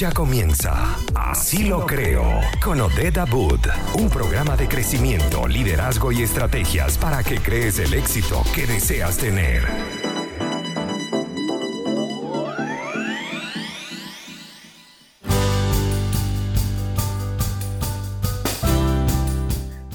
Ya comienza Así lo creo con Odeda Boot, un programa de crecimiento, liderazgo y estrategias para que crees el éxito que deseas tener.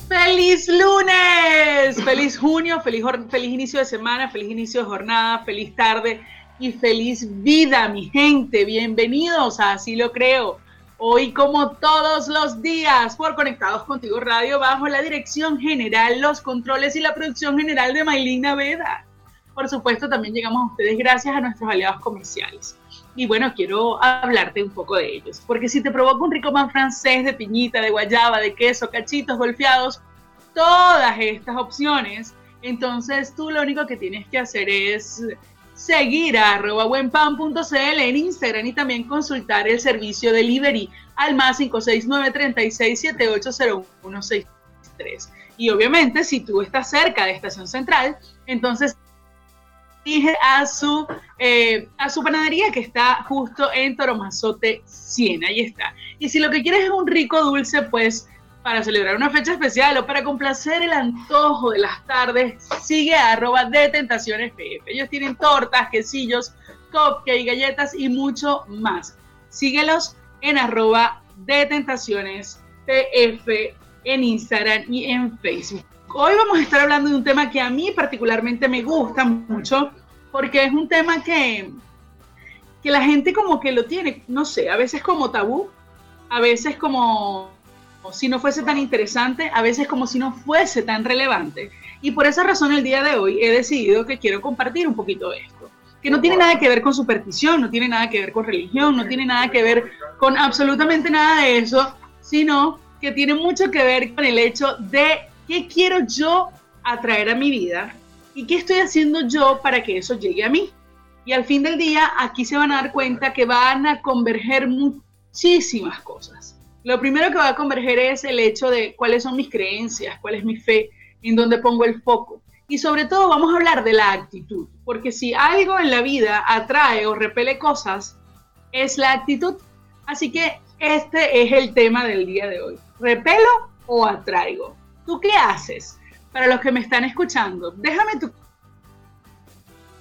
¡Feliz lunes! ¡Feliz junio! Feliz, feliz inicio de semana! ¡Feliz inicio de jornada! ¡Feliz tarde! Y feliz vida, mi gente. Bienvenidos a Así lo creo. Hoy, como todos los días, por Conectados Contigo Radio, bajo la dirección general, los controles y la producción general de Maylina Veda. Por supuesto, también llegamos a ustedes gracias a nuestros aliados comerciales. Y bueno, quiero hablarte un poco de ellos, porque si te provoca un rico pan francés de piñita, de guayaba, de queso, cachitos golpeados, todas estas opciones, entonces tú lo único que tienes que hacer es seguir a arroba buenpan.cl en Instagram y también consultar el servicio delivery al más 569 36 Y obviamente, si tú estás cerca de Estación Central, entonces dije a su, eh, a su panadería que está justo en Toromazote 100. Ahí está. Y si lo que quieres es un rico dulce, pues para celebrar una fecha especial o para complacer el antojo de las tardes, sigue a arroba de Tentaciones PF. Ellos tienen tortas, quesillos, cupcakes, galletas y mucho más. Síguelos en arroba de Tentaciones PF en Instagram y en Facebook. Hoy vamos a estar hablando de un tema que a mí particularmente me gusta mucho porque es un tema que, que la gente como que lo tiene, no sé, a veces como tabú, a veces como si no fuese tan interesante, a veces como si no fuese tan relevante. Y por esa razón el día de hoy he decidido que quiero compartir un poquito de esto, que no tiene nada que ver con superstición, no tiene nada que ver con religión, no tiene nada que ver con absolutamente nada de eso, sino que tiene mucho que ver con el hecho de qué quiero yo atraer a mi vida y qué estoy haciendo yo para que eso llegue a mí. Y al fin del día, aquí se van a dar cuenta que van a converger muchísimas cosas. Lo primero que va a converger es el hecho de cuáles son mis creencias, cuál es mi fe, en dónde pongo el foco. Y sobre todo vamos a hablar de la actitud, porque si algo en la vida atrae o repele cosas, es la actitud. Así que este es el tema del día de hoy. ¿Repelo o atraigo? ¿Tú qué haces? Para los que me están escuchando, déjame tu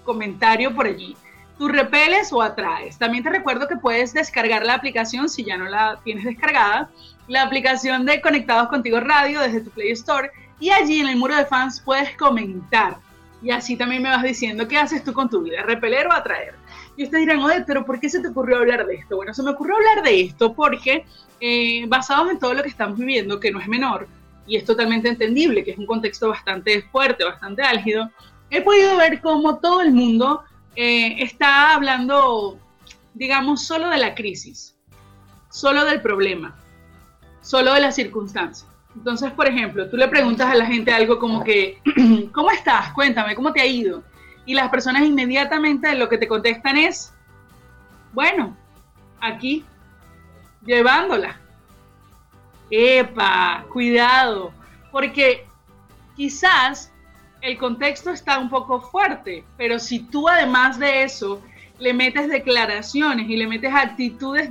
comentario por allí. ¿Tú repeles o atraes? También te recuerdo que puedes descargar la aplicación si ya no la tienes descargada, la aplicación de Conectados Contigo Radio desde tu Play Store y allí en el muro de fans puedes comentar y así también me vas diciendo qué haces tú con tu vida, repeler o atraer. Y ustedes dirán, oye, pero ¿por qué se te ocurrió hablar de esto? Bueno, se me ocurrió hablar de esto porque eh, basados en todo lo que estamos viviendo, que no es menor y es totalmente entendible, que es un contexto bastante fuerte, bastante álgido, he podido ver cómo todo el mundo eh, está hablando, digamos, solo de la crisis, solo del problema, solo de la circunstancia. Entonces, por ejemplo, tú le preguntas a la gente algo como que, ¿cómo estás? Cuéntame, ¿cómo te ha ido? Y las personas inmediatamente lo que te contestan es, bueno, aquí, llevándola. Epa, cuidado, porque quizás el contexto está un poco fuerte, pero si tú además de eso le metes declaraciones y le metes actitudes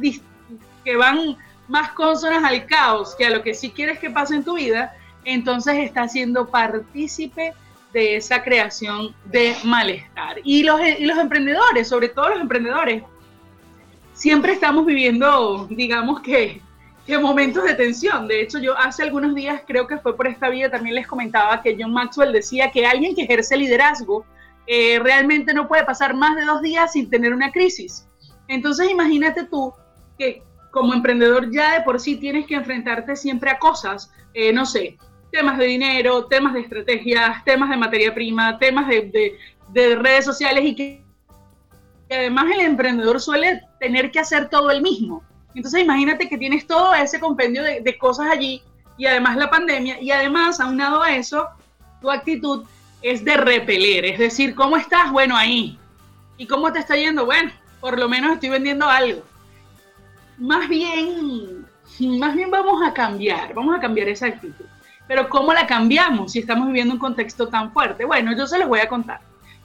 que van más consonas al caos que a lo que sí quieres que pase en tu vida, entonces estás siendo partícipe de esa creación de malestar. Y los, y los emprendedores, sobre todo los emprendedores, siempre estamos viviendo, digamos que, qué momentos de tensión. De hecho, yo hace algunos días, creo que fue por esta vía, también les comentaba que John Maxwell decía que alguien que ejerce liderazgo eh, realmente no puede pasar más de dos días sin tener una crisis. Entonces, imagínate tú que como emprendedor ya de por sí tienes que enfrentarte siempre a cosas, eh, no sé, temas de dinero, temas de estrategias, temas de materia prima, temas de, de redes sociales y que además el emprendedor suele tener que hacer todo el mismo. Entonces imagínate que tienes todo ese compendio de, cosas allí y además la pandemia y además aunado a eso, tu actitud es de repeler, es decir, ¿cómo estás? Bueno, ahí. ¿Y cómo te está yendo? Bueno, por lo menos estoy vendiendo algo. Más bien, más bien vamos a cambiar, vamos a cambiar esa actitud. Pero ¿cómo la cambiamos si estamos viviendo un contexto tan fuerte? Bueno, yo se los voy a contar.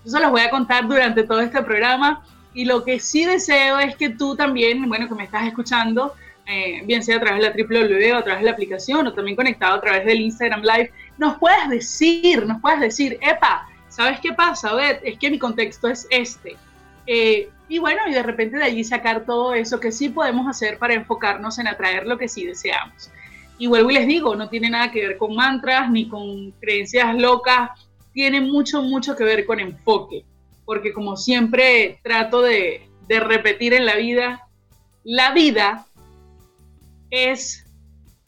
Yo se los voy a contar durante todo este programa Y lo que sí deseo es que tú también, bueno, que me estás escuchando, eh, bien sea a través de la www o a través de la aplicación o también conectado a través del Instagram Live, nos puedas decir, nos puedas decir, epa, ¿sabes qué pasa? Es que mi contexto es este. Eh, y bueno, y de repente de allí sacar todo eso que sí podemos hacer para enfocarnos en atraer lo que sí deseamos. Y vuelvo y les digo, no tiene nada que ver con mantras ni con creencias locas, tiene mucho, mucho que ver con enfoque. Porque como siempre trato de, de repetir en la vida, la vida es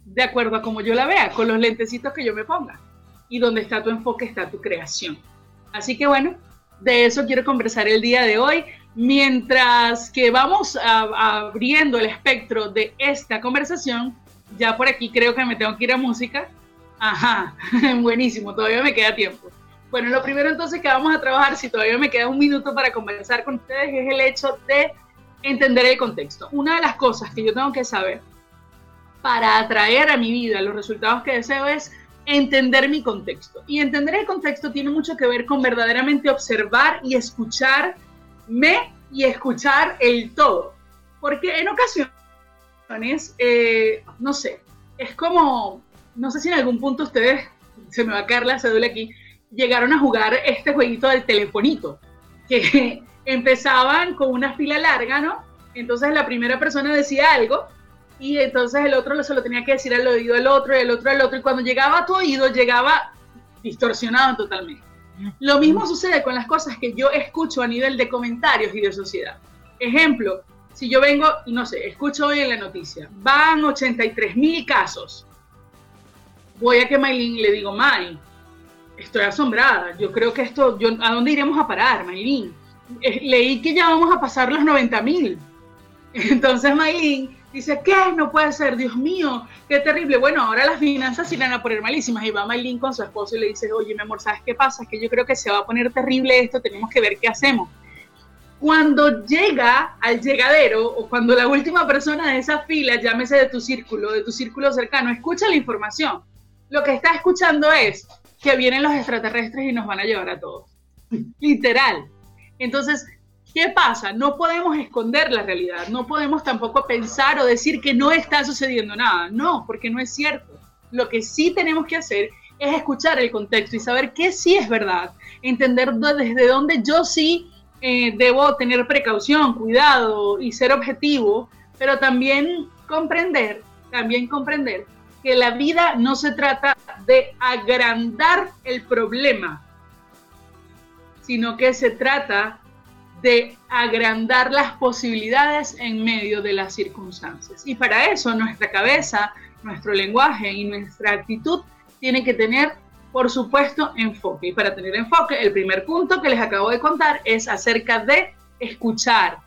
de acuerdo a como yo la vea, con los lentecitos que yo me ponga. Y donde está tu enfoque está tu creación. Así que bueno, de eso quiero conversar el día de hoy. Mientras que vamos abriendo el espectro de esta conversación, ya por aquí creo que me tengo que ir a música. Ajá, buenísimo, todavía me queda tiempo. Bueno, lo primero entonces que vamos a trabajar, si todavía me queda un minuto para conversar con ustedes, es el hecho de entender el contexto. Una de las cosas que yo tengo que saber para atraer a mi vida los resultados que deseo es entender mi contexto. Y entender el contexto tiene mucho que ver con verdaderamente observar y escucharme y escuchar el todo. Porque en ocasiones, eh, no sé, es como, no sé si en algún punto ustedes, se me va a caer la cédula aquí, llegaron a jugar este jueguito del telefonito, que empezaban con una fila larga, ¿no? Entonces la primera persona decía algo y entonces el otro se lo tenía que decir al oído del otro y el otro al otro y cuando llegaba a tu oído llegaba distorsionado totalmente. Lo mismo sucede con las cosas que yo escucho a nivel de comentarios y de sociedad. Ejemplo, si yo vengo y no sé, escucho hoy en la noticia, van 83 mil casos, voy a que Maylin le digo, May, estoy asombrada, yo creo que esto, ¿a dónde iremos a parar, Maylin? Eh, leí que ya vamos a pasar los 90 mil. Entonces Maylin Dice, ¿qué? No puede ser, Dios mío, qué terrible. Bueno, ahora las finanzas se van a poner malísimas. Y va Maylin con su esposo y le dice, oye, mi amor, ¿sabes qué pasa? Es que yo creo que se va a poner terrible esto, tenemos que ver qué hacemos. Cuando llega al llegadero o cuando la última persona de esa fila, llámese de tu círculo, de tu círculo cercano, escucha la información, lo que está escuchando es que vienen los extraterrestres y nos van a llevar a todos. Literal. Entonces, ¿Qué pasa? No podemos esconder la realidad, no podemos tampoco pensar o decir que no está sucediendo nada, no, porque no es cierto. Lo que sí tenemos que hacer es escuchar el contexto y saber qué sí es verdad, entender desde dónde yo sí eh, debo tener precaución, cuidado y ser objetivo, pero también comprender, también comprender que la vida no se trata de agrandar el problema, sino que se trata de agrandar las posibilidades en medio de las circunstancias. Y para eso nuestra cabeza, nuestro lenguaje y nuestra actitud tienen que tener, por supuesto, enfoque. Y para tener enfoque, el primer punto que les acabo de contar es acerca de escuchar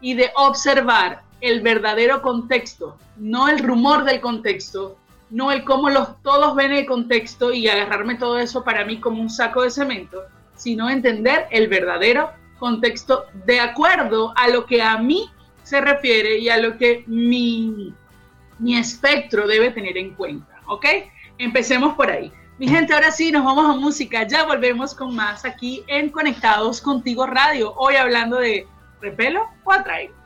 y de observar el verdadero contexto, no el rumor del contexto, no el cómo los, todos ven el contexto y agarrarme todo eso para mí como un saco de cemento, sino entender el verdadero contexto de acuerdo a lo que a mí se refiere y a lo que mi, mi espectro debe tener en cuenta, ¿ok? Empecemos por ahí. Mi gente, ahora sí, nos vamos a música. Ya volvemos con más aquí en Conectados Contigo Radio. Hoy hablando de repelo o atraigo.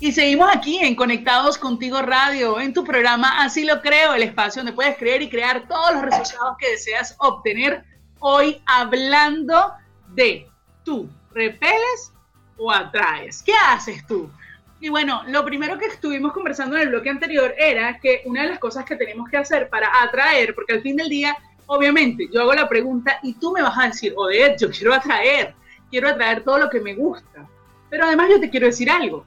Y seguimos aquí en Conectados Contigo Radio, en tu programa Así lo creo, el espacio donde puedes creer y crear todos los resultados que deseas obtener. Hoy hablando de tú? ¿Repeles o atraes? ¿Qué haces tú? Y bueno, lo primero que estuvimos conversando en el bloque anterior era que una de las cosas que tenemos que hacer para atraer, porque al fin del día, obviamente, yo hago la pregunta y tú me vas a decir, Odette, yo quiero atraer, quiero atraer todo lo que me gusta. Pero además yo te quiero decir algo.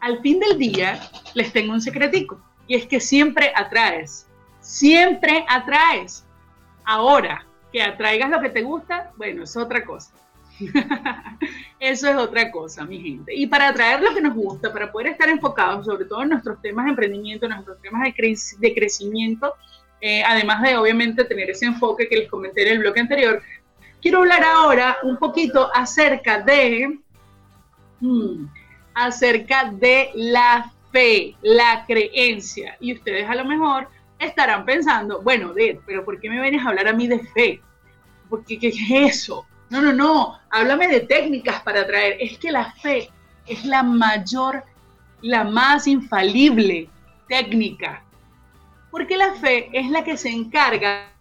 Al fin del día, les tengo un secretico, y es que siempre atraes, siempre atraes. Ahora, que atraigas lo que te gusta, bueno, es otra cosa. Eso es otra cosa, mi gente. Y para atraer lo que nos gusta, para poder estar enfocados sobre todo en nuestros temas de emprendimiento, en nuestros temas de, crecimiento, eh, además de obviamente tener ese enfoque que les comenté en el bloque anterior, quiero hablar ahora un poquito acerca de, hmm, acerca de la fe, la creencia. Y ustedes a lo mejor estarán pensando, bueno, de, pero ¿por qué me vienes a hablar a mí de fe? Porque ¿qué es eso? No, no, no, háblame de técnicas para atraer. Es que la fe es la mayor, la más infalible técnica. Porque la fe es la que se encarga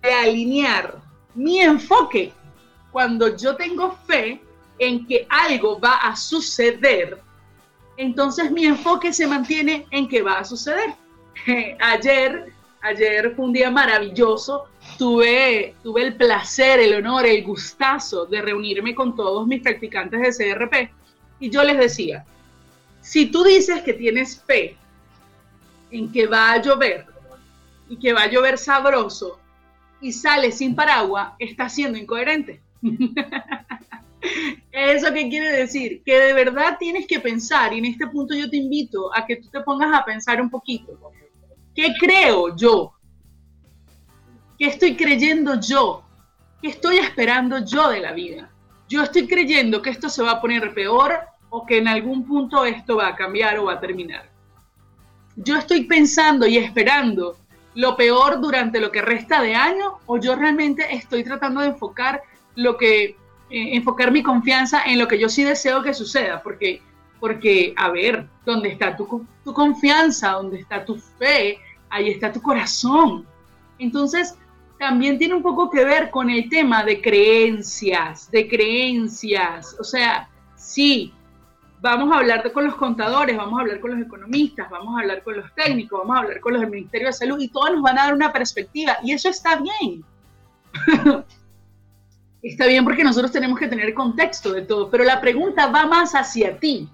de alinear mi enfoque. Cuando yo tengo fe en que algo va a suceder, entonces mi enfoque se mantiene en que va a suceder. Ayer, ayer fue un día maravilloso. Tuve, tuve el placer, el honor, el gustazo de reunirme con todos mis practicantes de CRP y yo les decía, si tú dices que tienes fe en que va a llover y que va a llover sabroso y sale sin paraguas, estás siendo incoherente. ¿Eso qué quiere decir? Que de verdad tienes que pensar, y en este punto yo te invito a que tú te pongas a pensar un poquito. ¿Qué creo yo? ¿Qué estoy creyendo yo? ¿Qué estoy esperando yo de la vida? Yo estoy creyendo que esto se va a poner peor o que en algún punto esto va a cambiar o va a terminar. Yo estoy pensando y esperando lo peor durante lo que resta de año o yo realmente estoy tratando de enfocar lo que eh, enfocar mi confianza en lo que yo sí deseo que suceda, porque porque a ver, ¿dónde está tu, tu confianza? ¿Dónde está tu fe? Ahí está tu corazón. Entonces, también tiene un poco que ver con el tema de creencias, de creencias. O sea, sí, vamos a hablar con los contadores, vamos a hablar con los economistas, vamos a hablar con los técnicos, vamos a hablar con los del Ministerio de Salud y todos nos van a dar una perspectiva y eso está bien. está bien porque nosotros tenemos que tener contexto de todo, pero la pregunta va más hacia ti.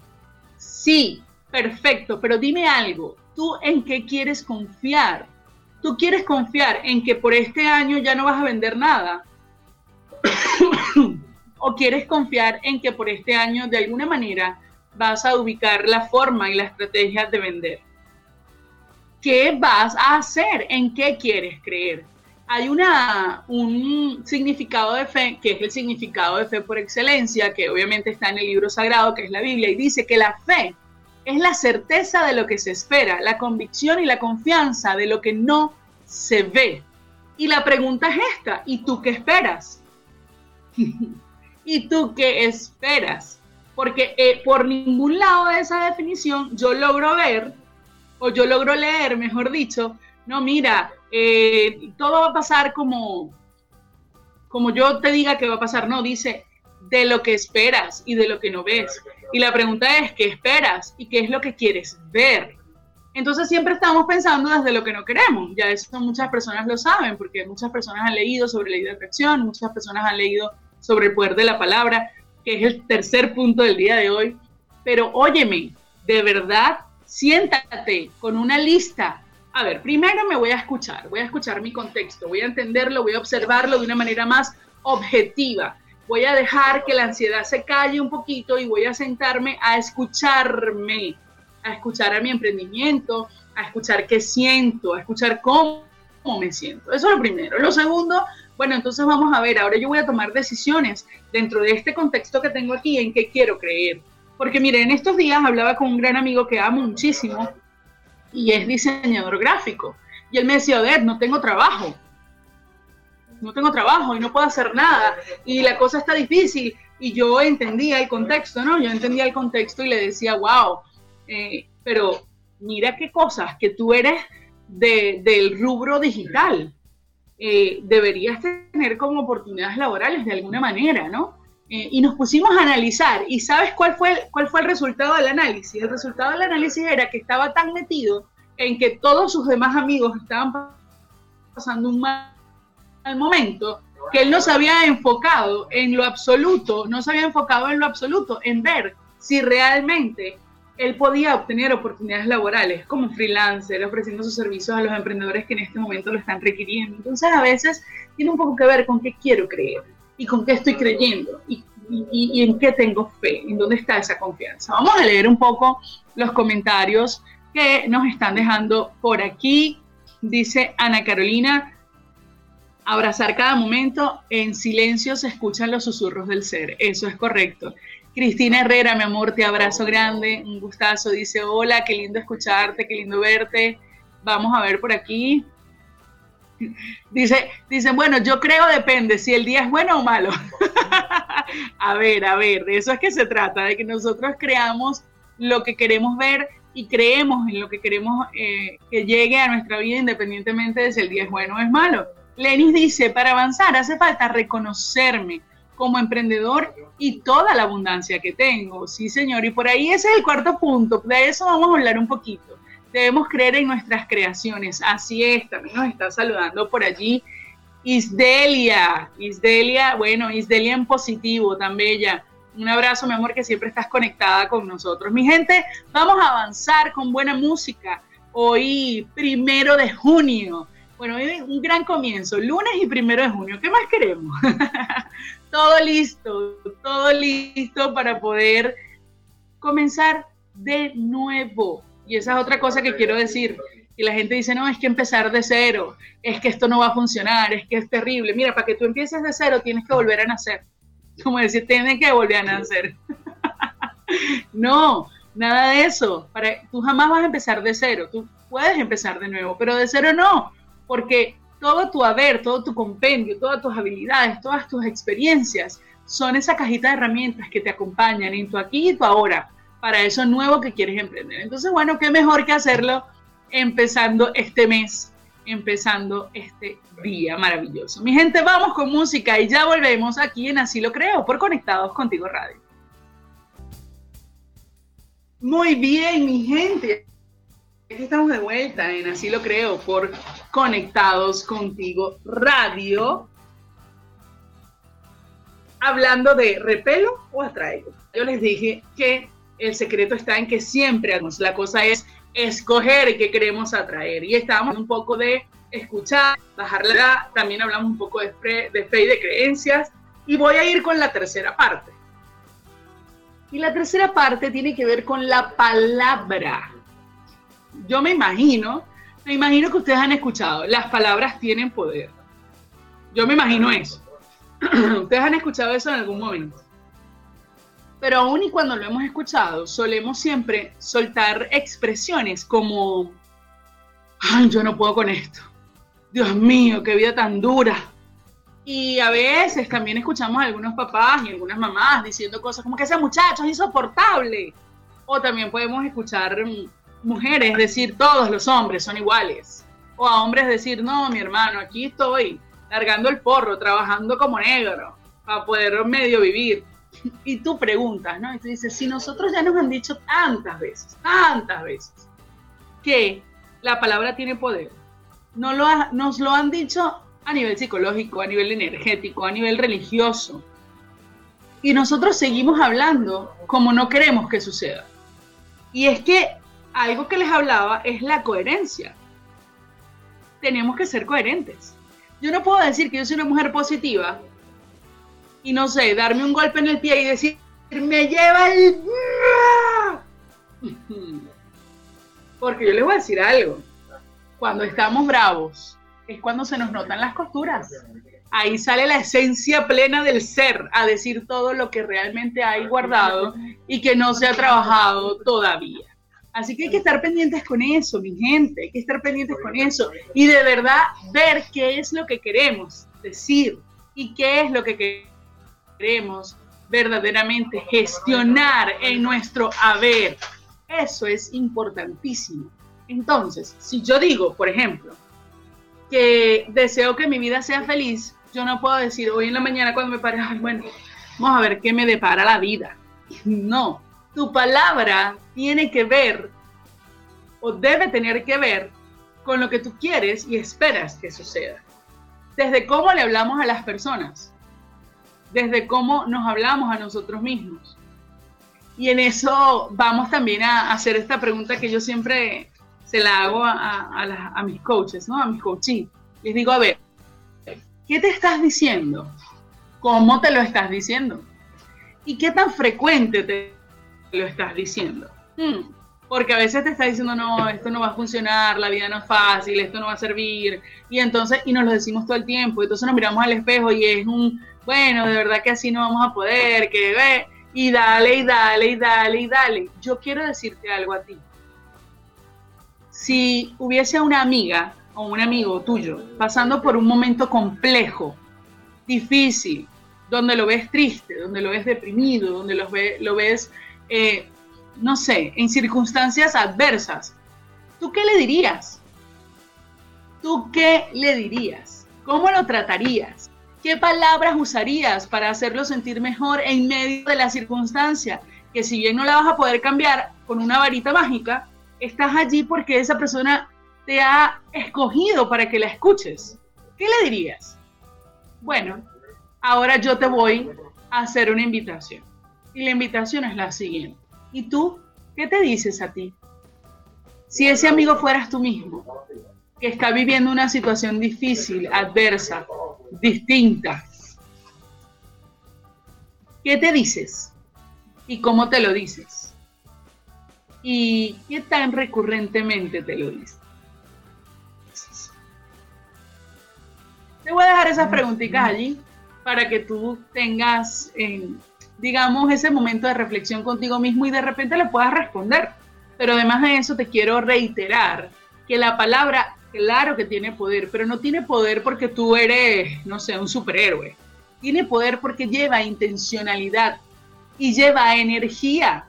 Sí, perfecto, pero dime algo, ¿tú en qué quieres confiar? ¿Tú quieres confiar en que por este año ya no vas a vender nada? ¿O quieres confiar en que por este año de alguna manera vas a ubicar la forma y la estrategia de vender. ¿Qué vas a hacer? ¿En qué quieres creer? Hay una, un significado de fe, que es el significado de fe por excelencia, que obviamente está en el libro sagrado, que es la Biblia, y dice que la fe es la certeza de lo que se espera, la convicción y la confianza de lo que no se ve. Y la pregunta es esta, ¿y tú qué esperas? ¿Y tú qué esperas? porque eh, por ningún lado de esa definición yo logro ver, o yo logro leer, mejor dicho, no, mira, eh, todo va a pasar como, como yo te diga que va a pasar, no, dice de lo que esperas y de lo que no ves. Y la pregunta es, ¿qué esperas y qué es lo que quieres ver? Entonces siempre estamos pensando desde lo que no queremos. Ya eso muchas personas lo saben, porque muchas personas han leído sobre la idea de atracción, muchas personas han leído sobre el poder de la palabra, que es el tercer punto del día de hoy. Pero óyeme, de verdad, siéntate con una lista. A ver, primero me voy a escuchar, voy a escuchar mi contexto, voy a entenderlo, voy a observarlo de una manera más objetiva. Voy a dejar que la ansiedad se calle un poquito y voy a sentarme a escucharme, a escuchar a mi emprendimiento, a escuchar qué siento, a escuchar cómo, cómo me siento. Eso es lo primero. Lo segundo, bueno, entonces vamos a ver, ahora yo voy a tomar decisiones dentro de este contexto que tengo aquí en qué quiero creer. Porque mire, en estos días hablaba con un gran amigo que amo muchísimo y es diseñador gráfico. Y él me decía, ver, no tengo trabajo. No tengo trabajo y no puedo hacer nada. Y la cosa está difícil. Y yo entendía el contexto, ¿no? Yo entendía el contexto y le decía, wow, eh, pero mira qué cosas, que tú eres del rubro digital eh, deberías tener como oportunidades laborales de alguna manera, ¿no? Eh, y nos pusimos a analizar, y ¿sabes cuál fue, cuál fue el resultado del análisis? El resultado del análisis era que estaba tan metido en que todos sus demás amigos estaban pasando un mal momento, que él no se había enfocado en lo absoluto, no se había enfocado en lo absoluto, en ver si realmente él podía obtener oportunidades laborales como freelancer, ofreciendo sus servicios a los emprendedores que en este momento lo están requiriendo. Entonces a veces tiene un poco que ver con qué quiero creer y con qué estoy creyendo y, en qué tengo fe, en dónde está esa confianza. Vamos a leer un poco los comentarios que nos están dejando por aquí. Dice Ana Carolina, abrazar cada momento, en silencio se escuchan los susurros del ser. Eso es correcto. Cristina Herrera, mi amor, te abrazo grande, un gustazo. Dice, hola, qué lindo escucharte, qué lindo verte. Vamos a ver por aquí. Dice, dicen, bueno, yo creo depende si el día es bueno o malo. a ver, a ver, de eso es que se trata, de que nosotros creamos lo que queremos ver y creemos en lo que queremos eh, que llegue a nuestra vida independientemente de si el día es bueno o es malo. Lenis dice, para avanzar hace falta reconocerme como emprendedor y toda la abundancia que tengo. Sí, señor, y por ahí ese es el cuarto punto, de eso vamos a hablar un poquito. Debemos creer en nuestras creaciones. Así es, también nos está saludando por allí Isdelia. Isdelia, bueno, Isdelia en positivo, tan bella. Un abrazo, mi amor, que siempre estás conectada con nosotros. Mi gente, vamos a avanzar con buena música. Hoy, primero de junio. Bueno, hoy un gran comienzo, lunes y primero de junio. ¿Qué más queremos? todo listo, todo listo para poder comenzar de nuevo. Y esa es otra cosa que quiero decir. Y la gente dice, no, es que empezar de cero, es que esto no va a funcionar, es que es terrible. Mira, para que tú empieces de cero tienes que volver a nacer como decir, tienen que volver a nacer. no, nada de eso. Para, tú jamás vas a empezar de cero, tú puedes empezar de nuevo, pero de cero no, porque todo tu haber, todo tu compendio, todas tus habilidades, todas tus experiencias son esa cajita de herramientas que te acompañan en tu aquí y tu ahora para eso nuevo que quieres emprender. Entonces, bueno, qué mejor que hacerlo empezando este mes empezando este día maravilloso. Mi gente, vamos con música y ya volvemos aquí en Así lo creo, por Conectados Contigo Radio. Muy bien, mi gente. Aquí estamos de vuelta en Así lo creo, por Conectados Contigo Radio. Hablando de repelo o atraigo. Yo les dije que el secreto está en que siempre la cosa es escoger qué queremos atraer. Y estábamos un poco de escuchar, bajar la también hablamos un poco de fe, de fe y de creencias. Y voy a ir con la tercera parte. Y la tercera parte tiene que ver con la palabra. Yo me imagino, me imagino que ustedes han escuchado, las palabras tienen poder. Yo me imagino eso. ustedes han escuchado eso en algún momento. Pero aún y cuando lo hemos escuchado, solemos siempre soltar expresiones como, ay, yo no puedo con esto. Dios mío, qué vida tan dura. Y a veces también escuchamos a algunos papás y algunas mamás diciendo cosas como que ese muchacho es insoportable. O también podemos escuchar mujeres decir todos los hombres son iguales. O a hombres decir, no, mi hermano, aquí estoy largando el porro, trabajando como negro para poder medio vivir y tú preguntas, ¿no? Y tú dices, si nosotros ya nos han dicho tantas veces, tantas veces, que la palabra tiene poder, no lo nos lo han dicho a nivel psicológico, a nivel energético, a nivel religioso, y nosotros seguimos hablando como no queremos que suceda. Y es que algo que les hablaba es la coherencia. Tenemos que ser coherentes. Yo no puedo decir que yo soy una mujer positiva y no sé, darme un golpe en el pie y decir, me lleva el... Porque yo les voy a decir algo. Cuando estamos bravos es cuando se nos notan las costuras. Ahí sale la esencia plena del ser a decir todo lo que realmente hay guardado y que no se ha trabajado todavía. Así que hay que estar pendientes con eso, mi gente, hay que estar pendientes con eso y de verdad ver qué es lo que queremos decir y qué es lo que queremos queremos verdaderamente gestionar en nuestro haber. Eso es importantísimo. Entonces, si yo digo, por ejemplo, que deseo que mi vida sea feliz, yo no puedo decir hoy en la mañana cuando me pare, bueno, vamos a ver qué me depara la vida. No, tu palabra tiene que ver o debe tener que ver con lo que tú quieres y esperas que suceda. Desde cómo le hablamos a las personas, desde cómo nos hablamos a nosotros mismos. Y en eso vamos también a hacer esta pregunta que yo siempre se la hago a, mis coaches, ¿no? A mis coaching. Les digo, a ver, ¿qué te estás diciendo? ¿Cómo te lo estás diciendo? ¿Y qué tan frecuente te lo estás diciendo? Hmm, porque a veces te está diciendo, no, esto no va a funcionar, la vida no es fácil, esto no va a servir. Y entonces, y nos lo decimos todo el tiempo. Entonces nos miramos al espejo y es un, bueno, de verdad que así no vamos a poder, que ve, y dale, y dale, y dale, y dale. Yo quiero decirte algo a ti. Si hubiese una amiga o un amigo tuyo pasando por un momento complejo, difícil, donde lo ves triste, donde lo ves deprimido, donde lo, ves, eh, no sé, en circunstancias adversas, ¿tú qué le dirías? ¿Tú qué le dirías? ¿Cómo lo tratarías? ¿Qué palabras usarías para hacerlo sentir mejor en medio de la circunstancia? Que si bien no la vas a poder cambiar con una varita mágica, estás allí porque esa persona te ha escogido para que la escuches. ¿Qué le dirías? Bueno, ahora yo te voy a hacer una invitación. Y la invitación es la siguiente. ¿Y tú qué te dices a ti? Si ese amigo fueras tú mismo, que está viviendo una situación difícil, adversa, distinta, ¿qué te dices? ¿Y cómo te lo dices? ¿Y qué tan recurrentemente te lo dices? Te voy a dejar esas preguntitas allí para que tú tengas, digamos, ese momento de reflexión contigo mismo y de repente le puedas responder. Pero además de eso te quiero reiterar que la palabra, claro que tiene poder, pero no tiene poder porque tú eres, no sé, un superhéroe. Tiene poder porque lleva intencionalidad y lleva energía.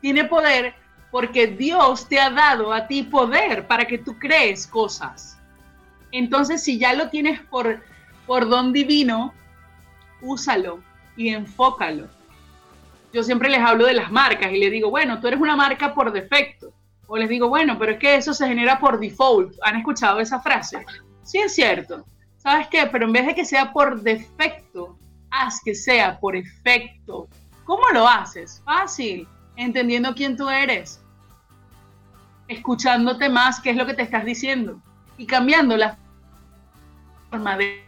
Tiene poder porque Dios te ha dado a ti poder para que tú crees cosas. Entonces, si ya lo tienes por, por don divino, úsalo y enfócalo. Yo siempre les hablo de las marcas y les digo, bueno, tú eres una marca por defecto. O les digo, bueno, pero es que eso se genera por default. ¿Han escuchado esa frase? Sí, es cierto. ¿Sabes qué? Pero en vez de que sea por defecto, haz que sea por efecto. ¿Cómo lo haces? Fácil, entendiendo quién tú eres, escuchándote más qué es lo que te estás diciendo y cambiando la forma de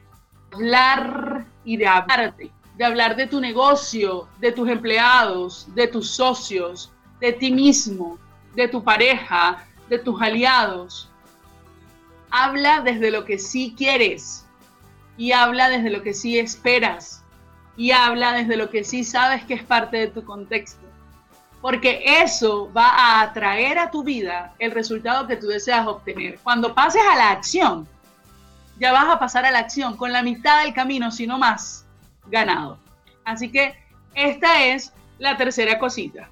hablar y de hablarte, de hablar de tu negocio, de tus empleados, de tus socios, de ti mismo, de tu pareja, de tus aliados. Habla desde lo que sí quieres y habla desde lo que sí esperas y habla desde lo que sí sabes que es parte de tu contexto. Porque eso va a atraer a tu vida el resultado que tú deseas obtener. Cuando pases a la acción, ya vas a pasar a la acción con la mitad del camino, si no más, ganado. Así que esta es la tercera cosita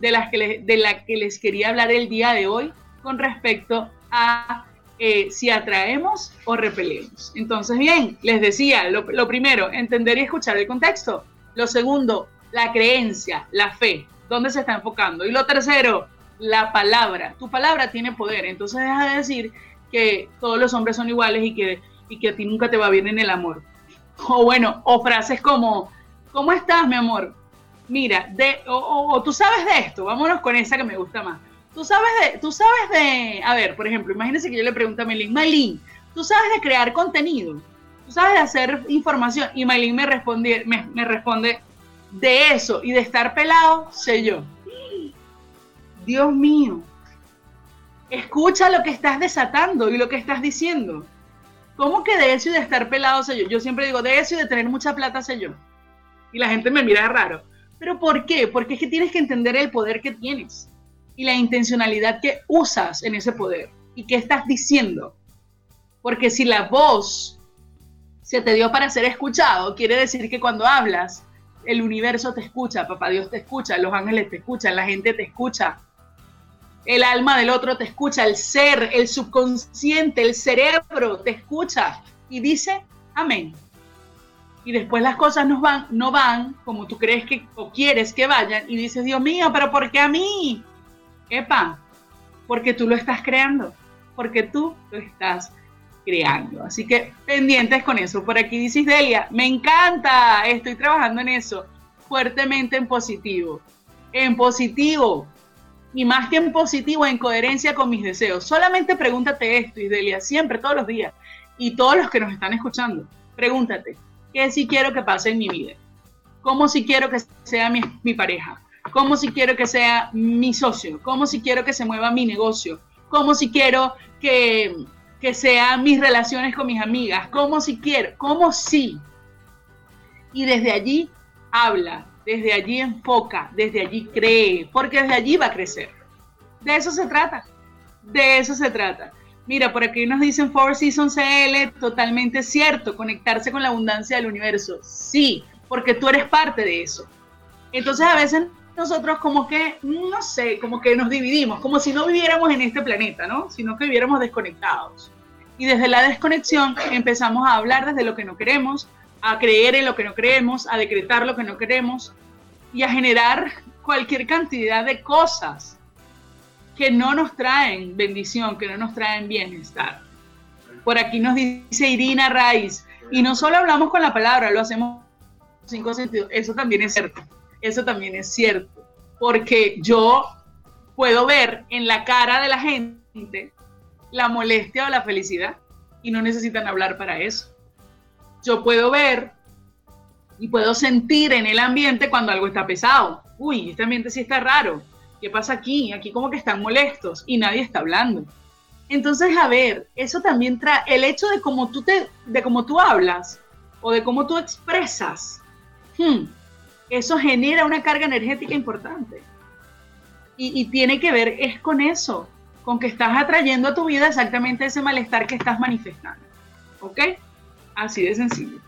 de, las que de la que les quería hablar el día de hoy con respecto a eh, si atraemos o repelemos. Entonces, bien, les decía, lo, lo primero, entender y escuchar el contexto. Lo segundo, la creencia, la fe, dónde se está enfocando. Y lo tercero, la palabra. Tu palabra tiene poder, entonces deja de decir que todos los hombres son iguales y que, y que a ti nunca te va bien en el amor. O bueno, o frases como, ¿cómo estás, mi amor? Mira, de, o, tú sabes de esto, vámonos con esa que me gusta más. Tú sabes de, tú sabes de, a ver, por ejemplo, imagínense que yo le pregunto a Melín, Maylin, tú sabes de crear contenido, tú sabes de hacer información, y Maylin me responde, me, me responde, de eso y de estar pelado, sé yo. Dios mío, escucha lo que estás desatando y lo que estás diciendo. ¿Cómo que de eso y de estar pelado sé yo? Yo siempre digo de eso y de tener mucha plata sé yo. Y la gente me mira raro. ¿Pero por qué? Porque es que tienes que entender el poder que tienes y la intencionalidad que usas en ese poder y qué estás diciendo. Porque si la voz se te dio para ser escuchado, quiere decir que cuando hablas, el universo te escucha, papá Dios te escucha, los ángeles te escuchan, la gente te escucha, el alma del otro te escucha, el ser, el subconsciente, el cerebro te escucha y dice amén. Y después las cosas no van, no van como tú crees que o quieres que vayan y dices, Dios mío, pero ¿por qué a mí? Epa, porque tú lo estás creando, porque tú lo estás creando. Así que pendientes con eso. Por aquí dices, Delia, me encanta, estoy trabajando en eso, fuertemente en positivo. En positivo, y más que en positivo, en coherencia con mis deseos. Solamente pregúntate esto, Isdelia, siempre, todos los días, y todos los que nos están escuchando, pregúntate, ¿qué si quiero que pase en mi vida? ¿Cómo si quiero que sea mi, mi pareja? ¿Cómo si quiero que sea mi socio? ¿Cómo si quiero que se mueva mi negocio? ¿Cómo si quiero que, que sean mis relaciones con mis amigas? ¿Cómo si quiero? ¿Cómo si? Y desde allí habla, desde allí enfoca, desde allí cree, porque desde allí va a crecer. De eso se trata, de eso se trata. Mira, por aquí nos dicen Four Seasons CL, totalmente cierto, conectarse con la abundancia del universo. Sí, porque tú eres parte de eso. Entonces a veces nosotros como que, no sé, como que nos dividimos, como si no viviéramos en este planeta, ¿no? Sino que viviéramos desconectados. Y desde la desconexión empezamos a hablar desde lo que no queremos, a creer en lo que no creemos, a decretar lo que no queremos y a generar cualquier cantidad de cosas que no nos traen bendición, que no nos traen bienestar. Por aquí nos dice Irina Raiz, y no solo hablamos con la palabra, lo hacemos cinco sentidos. Eso también es cierto. Eso también es cierto. Porque yo puedo ver en la cara de la gente la molestia o la felicidad y no necesitan hablar para eso. Yo puedo ver y puedo sentir en el ambiente cuando algo está pesado. Uy, este ambiente sí está raro. ¿Qué pasa aquí? Aquí como que están molestos y nadie está hablando. Entonces, a ver, eso también trae el hecho de cómo tú te, de cómo tú hablas o de cómo tú expresas Hmm. eso genera una carga energética importante. Y, tiene que ver es con eso, con que estás atrayendo a tu vida exactamente ese malestar que estás manifestando. ¿Ok? Así de sencillo.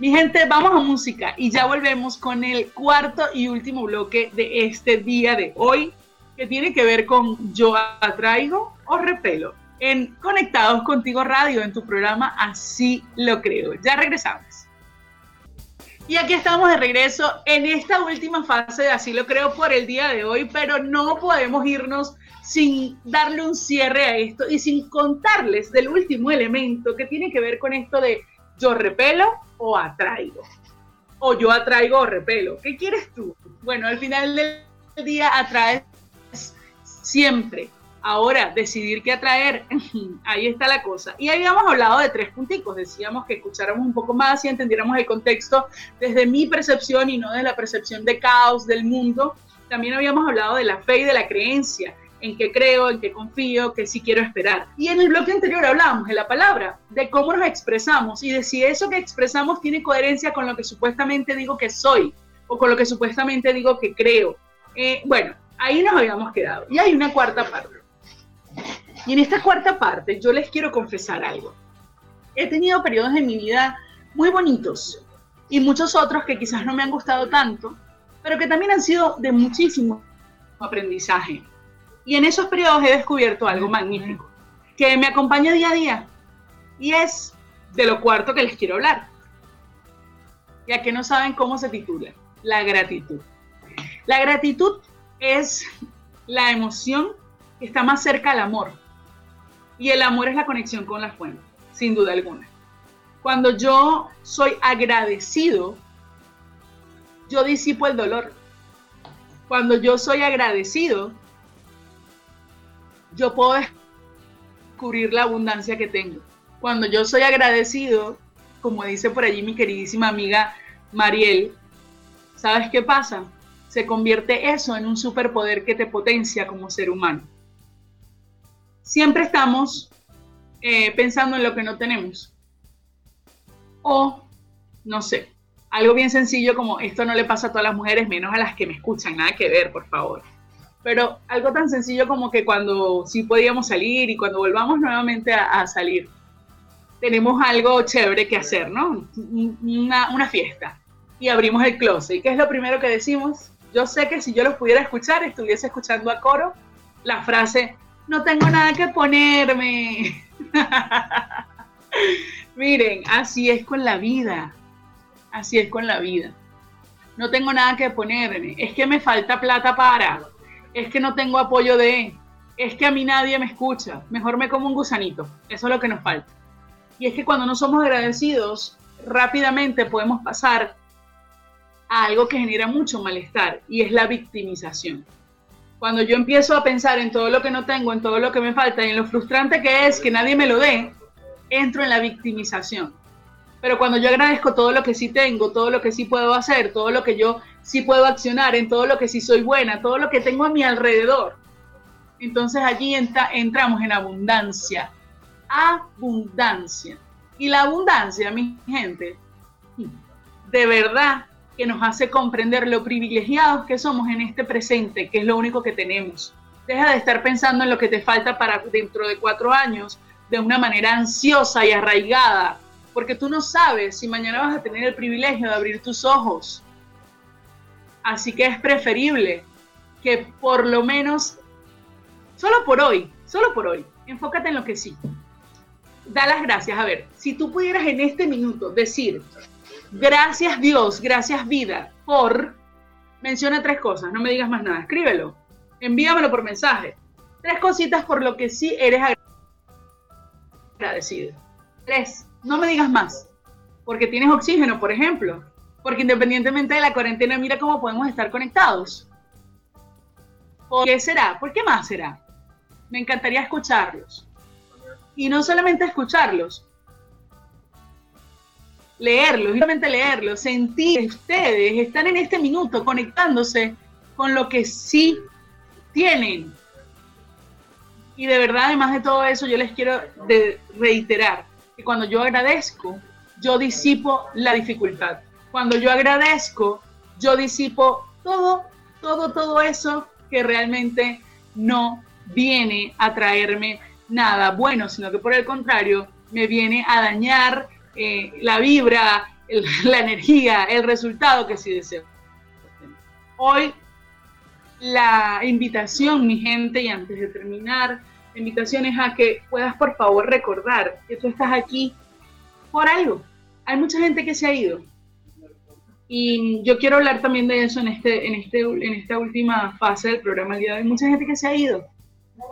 Mi gente, vamos a música y ya volvemos con el cuarto y último bloque de este día de hoy, que tiene que ver con yo atraigo o repelo en Conectados Contigo Radio, en tu programa Así lo creo. Ya regresamos. Y aquí estamos de regreso en esta última fase de Así lo creo por el día de hoy, pero no podemos irnos sin darle un cierre a esto y sin contarles del último elemento que tiene que ver con esto de yo repelo o atraigo. O yo atraigo o repelo. ¿Qué quieres tú? Bueno, al final del día atraes siempre Ahora, decidir qué atraer, ahí está la cosa. Y habíamos hablado de tres punticos, decíamos que escucháramos un poco más y entendiéramos el contexto desde mi percepción y no de la percepción de caos del mundo. También habíamos hablado de la fe y de la creencia, en qué creo, en qué confío, qué sí quiero esperar. Y en el bloque anterior hablábamos de la palabra, de cómo nos expresamos y de si eso que expresamos tiene coherencia con lo que supuestamente digo que soy o con lo que supuestamente digo que creo. Eh, bueno, ahí nos habíamos quedado. Y hay una cuarta parte. Y en esta cuarta parte yo les quiero confesar algo. He tenido periodos en mi vida muy bonitos y muchos otros que quizás no me han gustado tanto, pero que también han sido de muchísimo aprendizaje. Y en esos periodos he descubierto algo magnífico que me acompaña día a día y es de lo cuarto que les quiero hablar. Ya que no saben cómo se titula, la gratitud. La gratitud es la emoción que está más cerca al amor y el amor es la conexión con la fuente, sin duda alguna. Cuando yo soy agradecido, yo disipo el dolor. Cuando yo soy agradecido, yo puedo descubrir la abundancia que tengo. Cuando yo soy agradecido, como dice por allí mi queridísima amiga Mariel, ¿sabes qué pasa? Se convierte eso en un superpoder que te potencia como ser humano siempre estamos eh, pensando en lo que no tenemos. O, no sé, algo bien sencillo como esto no le pasa a todas las mujeres, menos a las que me escuchan, nada que ver, por favor. Pero algo tan sencillo como que cuando sí podíamos salir y cuando volvamos nuevamente a, salir, tenemos algo chévere que hacer, ¿no? Una, una fiesta. Y abrimos el closet. ¿Y qué es lo primero que decimos? Yo sé que si yo los pudiera escuchar, estuviese escuchando a coro la frase, no tengo nada que ponerme. Miren, así es con la vida. Así es con la vida. No tengo nada que ponerme. Es que me falta plata para. Es que no tengo apoyo de. Es que a mí nadie me escucha. Mejor me como un gusanito. Eso es lo que nos falta. Y es que cuando no somos agradecidos, rápidamente podemos pasar a algo que genera mucho malestar y es la victimización. Cuando yo empiezo a pensar en todo lo que no tengo, en todo lo que me falta y en lo frustrante que es que nadie me lo dé, entro en la victimización. Pero cuando yo agradezco todo lo que sí tengo, todo lo que sí puedo hacer, todo lo que yo sí puedo accionar, en todo lo que sí soy buena, todo lo que tengo a mi alrededor, entonces allí entramos en abundancia. Abundancia. Y la abundancia, mi gente, de verdad que nos hace comprender lo privilegiados que somos en este presente, que es lo único que tenemos. Deja de estar pensando en lo que te falta para dentro de cuatro años, de una manera ansiosa y arraigada, porque tú no sabes si mañana vas a tener el privilegio de abrir tus ojos. Así que es preferible que por lo menos, solo por hoy, solo por hoy, enfócate en lo que sí. Da las gracias. A ver, si tú pudieras en este minuto decir, gracias Dios, gracias vida, por, menciona tres cosas, no me digas más nada, escríbelo, envíamelo por mensaje. Tres cositas por lo que sí eres agradecido. Tres, no me digas más, porque tienes oxígeno, por ejemplo, porque independientemente de la cuarentena, mira cómo podemos estar conectados. ¿Por qué será? ¿Por qué más será? Me encantaría escucharlos. Y no solamente escucharlos, leerlos, solamente leerlos, sentir que ustedes están en este minuto conectándose con lo que sí tienen. Y de verdad, además de todo eso, yo les quiero reiterar que cuando yo agradezco, yo disipo la dificultad. Cuando yo agradezco, yo disipo todo, todo, todo eso que realmente no viene a traerme nada bueno, sino que por el contrario me viene a dañar eh, la vibra, la energía, el resultado que sí deseo. Hoy la invitación, mi gente, y antes de terminar, la invitación es a que puedas por favor recordar que tú estás aquí por algo. Hay mucha gente que se ha ido. Y yo quiero hablar también de eso en, este, en, este, en esta última fase del programa el día de hoy. Mucha gente que se ha ido,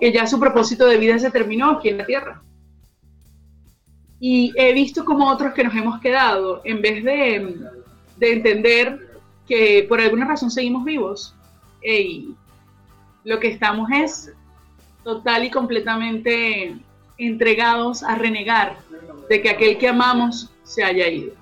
que ya su propósito de vida se terminó aquí en la Tierra. Y he visto como otros que nos hemos quedado, en vez de, de entender que por alguna razón seguimos vivos, y lo que estamos es total y completamente entregados a renegar de que aquel que amamos se haya ido.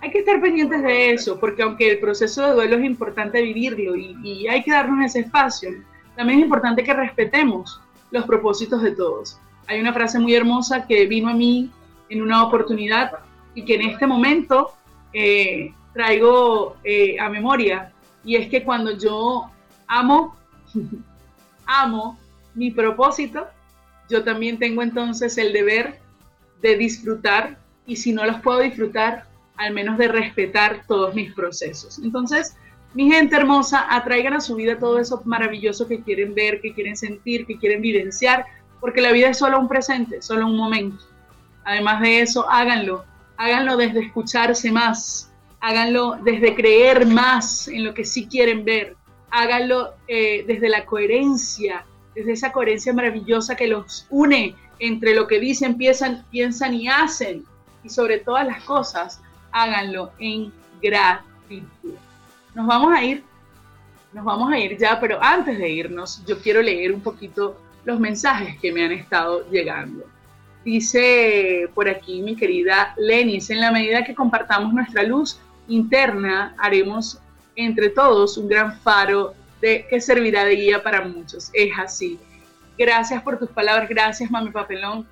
Hay que estar pendientes de eso, porque aunque el proceso de duelo es importante vivirlo y, hay que darnos ese espacio, también es importante que respetemos los propósitos de todos. Hay una frase muy hermosa que vino a mí en una oportunidad y que en este momento eh, traigo eh, a memoria, y es que cuando yo amo, amo mi propósito, yo también tengo entonces el deber de disfrutar y si no los puedo disfrutar, al menos de respetar todos mis procesos. Entonces, mi gente hermosa, atraigan a su vida todo eso maravilloso que quieren ver, que quieren sentir, que quieren vivenciar, porque la vida es solo un presente, solo un momento. Además de eso, háganlo, háganlo desde escucharse más, háganlo desde creer más en lo que sí quieren ver, háganlo eh, desde la coherencia, desde esa coherencia maravillosa que los une entre lo que dicen, piensan, piensan y hacen. Y sobre todas las cosas, háganlo en gratitud. Nos vamos a ir, nos vamos a ir ya, pero antes de irnos, yo quiero leer un poquito los mensajes que me han estado llegando. Dice por aquí mi querida Lenis, en la medida que compartamos nuestra luz interna, haremos entre todos un gran faro de, que servirá de guía para muchos. Es así. Gracias por tus palabras, gracias Mami Papelón.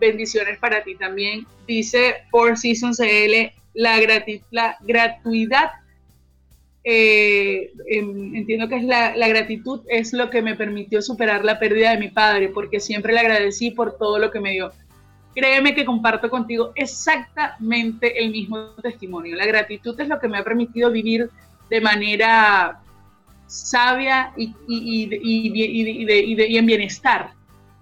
Bendiciones para ti también. Dice Four Seasons CL, la, la gratuidad, eh, em, entiendo que es la, la gratitud, es lo que me permitió superar la pérdida de mi padre, porque siempre le agradecí por todo lo que me dio. Créeme que comparto contigo exactamente el mismo testimonio. La gratitud es lo que me ha permitido vivir de manera sabia y, en bienestar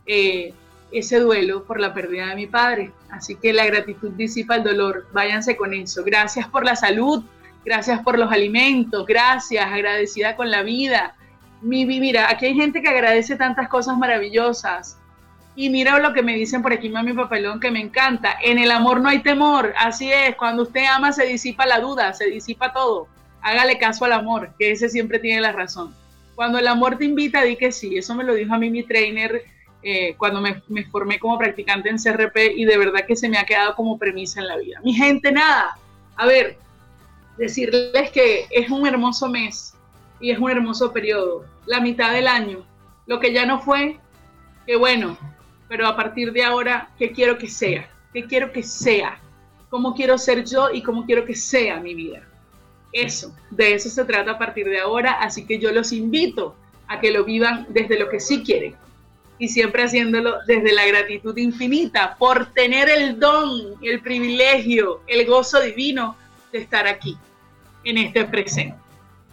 eh, ese duelo por la pérdida de mi padre. Así que la gratitud disipa el dolor. Váyanse con eso. Gracias por la salud, gracias por los alimentos, gracias, agradecida con la vida. Mi, mira, aquí hay gente que agradece tantas cosas maravillosas. Y mira lo que me dicen por aquí, mami papelón, que me encanta. En el amor no hay temor. Así es, cuando usted ama se disipa la duda, se disipa todo hágale caso al amor, que ese siempre tiene la razón. Cuando el amor te invita, di que sí. Eso me lo dijo a mí mi trainer eh, cuando me, me, formé como practicante en CRP y de verdad que se me ha quedado como premisa en la vida. Mi gente, nada. A ver, decirles que es un hermoso mes y es un hermoso periodo. La mitad del año. Lo que ya no fue, que bueno, pero a partir de ahora, ¿qué quiero que sea? ¿Qué quiero que sea? ¿Cómo quiero ser yo y cómo quiero que sea mi vida? Eso, de eso se trata a partir de ahora, así que yo los invito a que lo vivan desde lo que sí quieren. Y siempre haciéndolo desde la gratitud infinita por tener el don, el privilegio, el gozo divino de estar aquí, en este presente.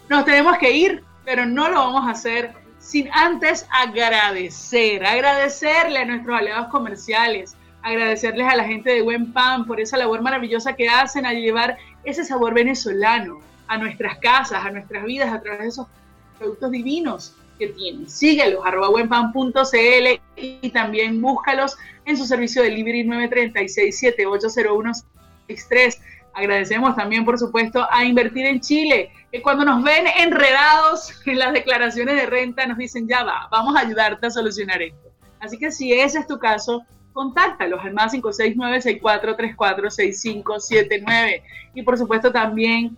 Nos tenemos que ir, pero no lo vamos a hacer sin antes agradecer, agradecerle a nuestros aliados comerciales, agradecerles a la gente de Buen Pan por esa labor maravillosa que hacen a llevar ese sabor venezolano a nuestras casas, a nuestras vidas a través de esos productos divinos que tienen. Síguelos, arroba buenpan.cl y también búscalos en su servicio de delivery 936-780163. Agradecemos también, por supuesto, a Invertir en Chile, que cuando nos ven enredados en las declaraciones de renta nos dicen, ya va, vamos a ayudarte a solucionar esto. Así que si ese es tu caso, contáctalos al más 569-6434-6579. Y por supuesto también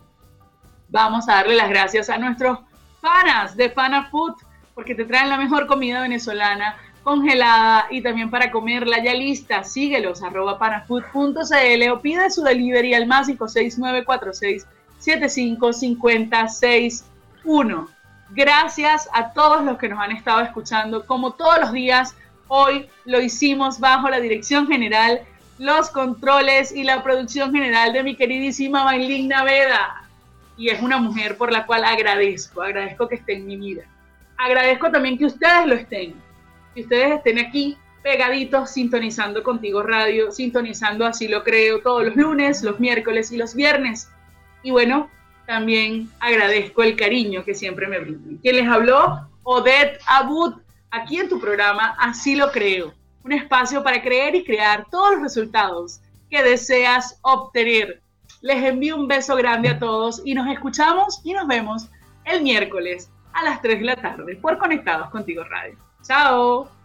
vamos a darle las gracias a nuestros panas de Pana Food, porque te traen la mejor comida venezolana congelada y también para comerla ya lista. Síguelos, arroba panafood.cl o pide su delivery al más 56946 755061. Gracias a todos los que nos han estado escuchando, como todos los días Hoy lo hicimos bajo la dirección general, los controles y la producción general de mi queridísima Maylin Naveda. Y es una mujer por la cual agradezco, agradezco que esté en mi vida. Agradezco también que ustedes lo estén, que ustedes estén aquí pegaditos, sintonizando contigo radio, sintonizando así lo creo todos los lunes, los miércoles y los viernes. Y bueno, también agradezco el cariño que siempre me brindan. ¿Quién les habló? Odette Abud aquí en tu programa Así lo creo, un espacio para creer y crear todos los resultados que deseas obtener. Les envío un beso grande a todos y nos escuchamos y nos vemos el miércoles a las 3 de la tarde por Conectados Contigo Radio. Chao.